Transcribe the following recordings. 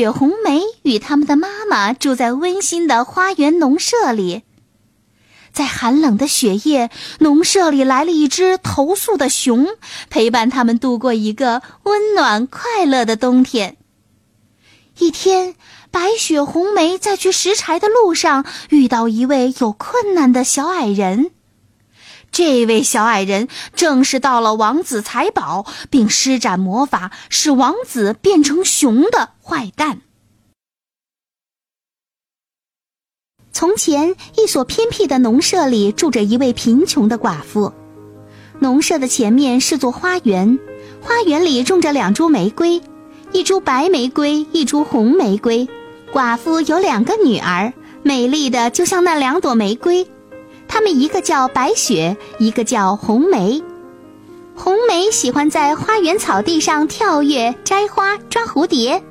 雪红梅与他们的妈妈住在温馨的花园农舍里。在寒冷的雪夜，农舍里来了一只投宿的熊，陪伴他们度过一个温暖快乐的冬天。一天，白雪红梅在去拾柴的路上遇到一位有困难的小矮人。这位小矮人正是到了王子财宝并施展魔法使王子变成熊的坏蛋。从前，一所偏僻的农舍里住着一位贫穷的寡妇。农舍的前面是座花园，花园里种着两株玫瑰，一株白玫瑰，一株红玫瑰。寡妇有两个女儿，美丽的就像那两朵玫瑰。他们一个叫白雪，一个叫红梅。红梅喜欢在花园草地上跳跃、摘花、抓蝴蝶；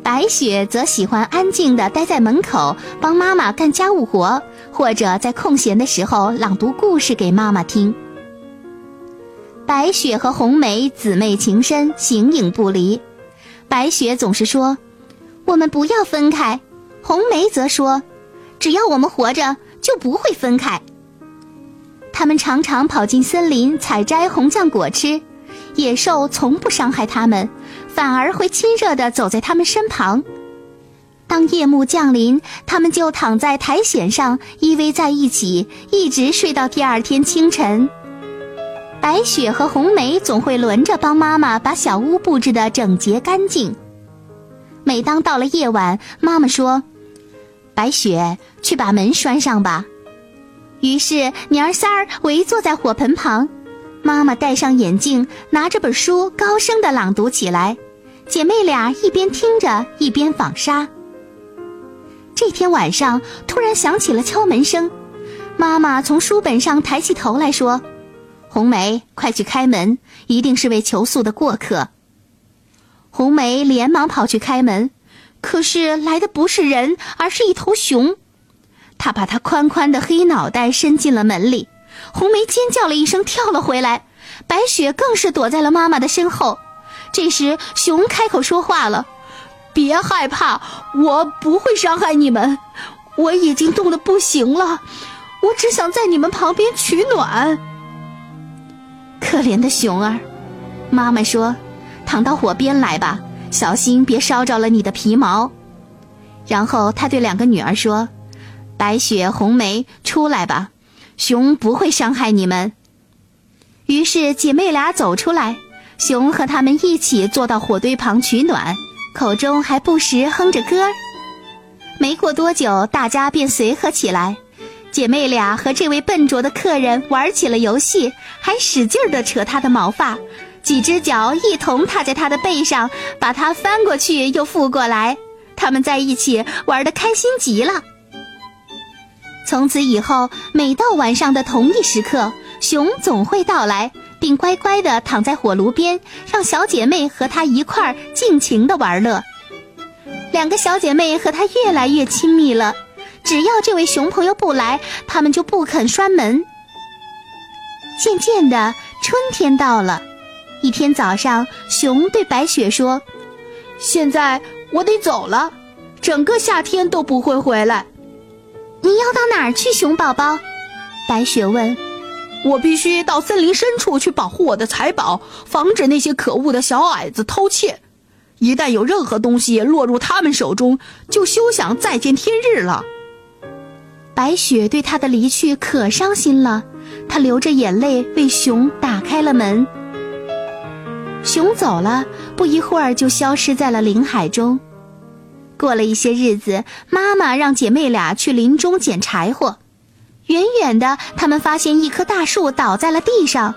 白雪则喜欢安静地待在门口，帮妈妈干家务活，或者在空闲的时候朗读故事给妈妈听。白雪和红梅姊妹情深，形影不离。白雪总是说：“我们不要分开。”红梅则说：“只要我们活着，就不会分开。”他们常常跑进森林采摘红酱果吃，野兽从不伤害他们，反而会亲热地走在他们身旁。当夜幕降临，他们就躺在苔藓上依偎在一起，一直睡到第二天清晨。白雪和红梅总会轮着帮妈妈把小屋布置得整洁干净。每当到了夜晚，妈妈说：“白雪，去把门拴上吧。”于是娘儿仨儿围坐在火盆旁，妈妈戴上眼镜，拿着本书，高声的朗读起来。姐妹俩一边听着，一边纺纱。这天晚上，突然响起了敲门声，妈妈从书本上抬起头来说：“红梅，快去开门，一定是位求宿的过客。”红梅连忙跑去开门，可是来的不是人，而是一头熊。他把他宽宽的黑脑袋伸进了门里，红梅尖叫了一声，跳了回来。白雪更是躲在了妈妈的身后。这时，熊开口说话了：“别害怕，我不会伤害你们。我已经冻得不行了，我只想在你们旁边取暖。”可怜的熊儿，妈妈说：“躺到火边来吧，小心别烧着了你的皮毛。”然后她对两个女儿说。白雪、红梅，出来吧，熊不会伤害你们。于是姐妹俩走出来，熊和他们一起坐到火堆旁取暖，口中还不时哼着歌。没过多久，大家便随和起来。姐妹俩和这位笨拙的客人玩起了游戏，还使劲地扯他的毛发，几只脚一同踏在他的背上，把他翻过去又覆过来。他们在一起玩得开心极了。从此以后，每到晚上的同一时刻，熊总会到来，并乖乖地躺在火炉边，让小姐妹和他一块儿尽情地玩乐。两个小姐妹和他越来越亲密了。只要这位熊朋友不来，他们就不肯拴门。渐渐的，春天到了。一天早上，熊对白雪说：“现在我得走了，整个夏天都不会回来。”你要到哪儿去，熊宝宝？白雪问。我必须到森林深处去保护我的财宝，防止那些可恶的小矮子偷窃。一旦有任何东西落入他们手中，就休想再见天日了。白雪对他的离去可伤心了，她流着眼泪为熊打开了门。熊走了，不一会儿就消失在了林海中。过了一些日子，妈妈让姐妹俩去林中捡柴火。远远的，他们发现一棵大树倒在了地上，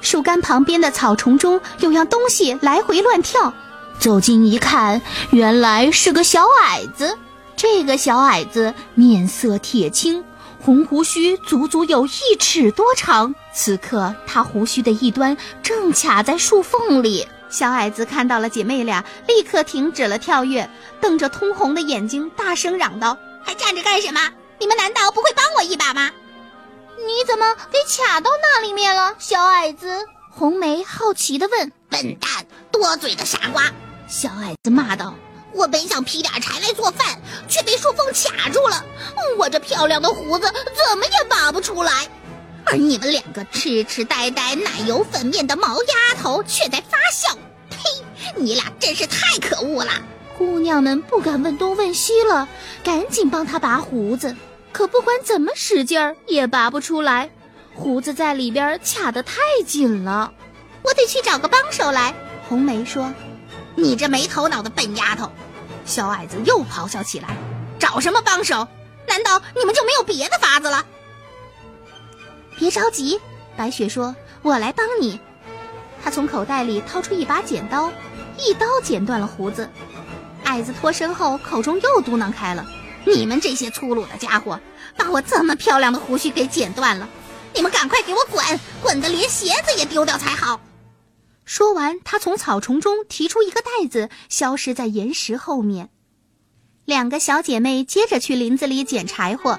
树干旁边的草丛中有样东西来回乱跳，走近一看，原来是个小矮子。这个小矮子面色铁青，红胡须足足有一尺多长。此刻，他胡须的一端正卡在树缝里。小矮子看到了姐妹俩，立刻停止了跳跃，瞪着通红的眼睛，大声嚷道：“还站着干什么？你们难道不会帮我一把吗？”你怎么给卡到那里面了，小矮子？红梅好奇地问。“笨蛋，多嘴的傻瓜！”小矮子骂道。我本想劈点柴来做饭，却被树缝卡住了。我这漂亮的胡子怎么也拔不出来，而你们两个痴痴呆呆、奶油粉面的毛丫头却在发笑。呸！你俩真是太可恶了。姑娘们不敢问东问西了，赶紧帮他拔胡子。可不管怎么使劲儿，也拔不出来，胡子在里边卡得太紧了。我得去找个帮手来。红梅说：“你这没头脑的笨丫头！”小矮子又咆哮起来：“找什么帮手？难道你们就没有别的法子了？”别着急，白雪说：“我来帮你。”她从口袋里掏出一把剪刀，一刀剪断了胡子。矮子脱身后，口中又嘟囔开了：“你们这些粗鲁的家伙，把我这么漂亮的胡须给剪断了！你们赶快给我滚，滚得连鞋子也丢掉才好！”说完，他从草丛中提出一个袋子，消失在岩石后面。两个小姐妹接着去林子里捡柴火。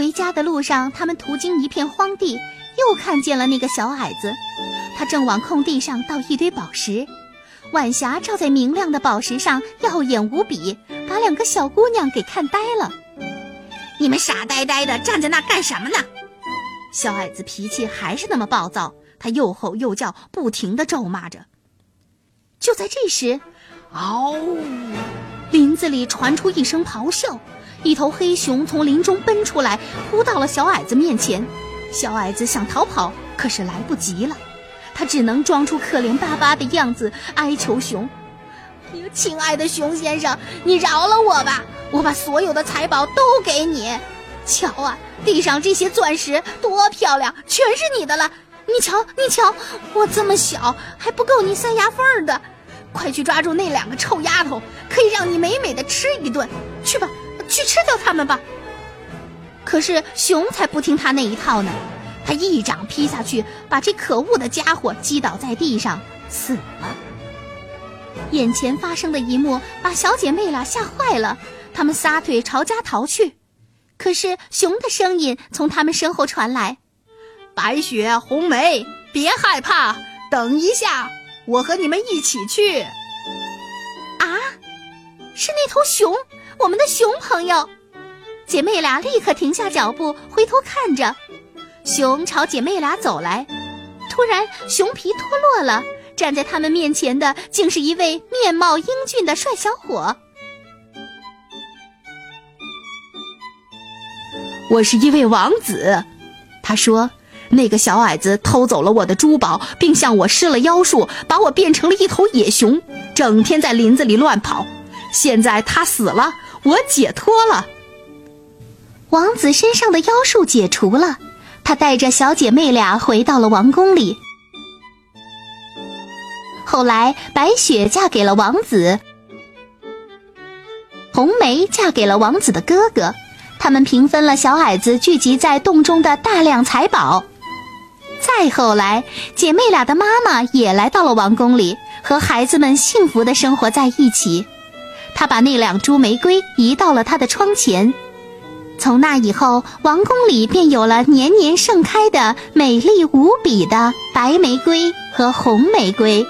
回家的路上，他们途经一片荒地，又看见了那个小矮子。他正往空地上倒一堆宝石，晚霞照在明亮的宝石上，耀眼无比，把两个小姑娘给看呆了。你们傻呆呆的站在那干什么呢？小矮子脾气还是那么暴躁。他又吼又叫，不停地咒骂着。就在这时，嗷！林子里传出一声咆哮，一头黑熊从林中奔出来，扑到了小矮子面前。小矮子想逃跑，可是来不及了，他只能装出可怜巴巴的样子，哀求熊：“亲爱的熊先生，你饶了我吧！我把所有的财宝都给你。瞧啊，地上这些钻石多漂亮，全是你的了。”你瞧，你瞧，我这么小还不够你塞牙缝的，快去抓住那两个臭丫头，可以让你美美的吃一顿。去吧，去吃掉他们吧。可是熊才不听他那一套呢，他一掌劈下去，把这可恶的家伙击倒在地上，死了。眼前发生的一幕把小姐妹俩吓坏了，她们撒腿朝家逃去，可是熊的声音从他们身后传来。白雪、红梅，别害怕，等一下，我和你们一起去。啊，是那头熊，我们的熊朋友。姐妹俩立刻停下脚步，回头看着，熊朝姐妹俩走来。突然，熊皮脱落了，站在他们面前的竟是一位面貌英俊的帅小伙。我是一位王子，他说。那个小矮子偷走了我的珠宝，并向我施了妖术，把我变成了一头野熊，整天在林子里乱跑。现在他死了，我解脱了。王子身上的妖术解除了，他带着小姐妹俩回到了王宫里。后来，白雪嫁给了王子，红梅嫁给了王子的哥哥，他们平分了小矮子聚集在洞中的大量财宝。再后来，姐妹俩的妈妈也来到了王宫里，和孩子们幸福的生活在一起。他把那两株玫瑰移到了他的窗前。从那以后，王宫里便有了年年盛开的美丽无比的白玫瑰和红玫瑰。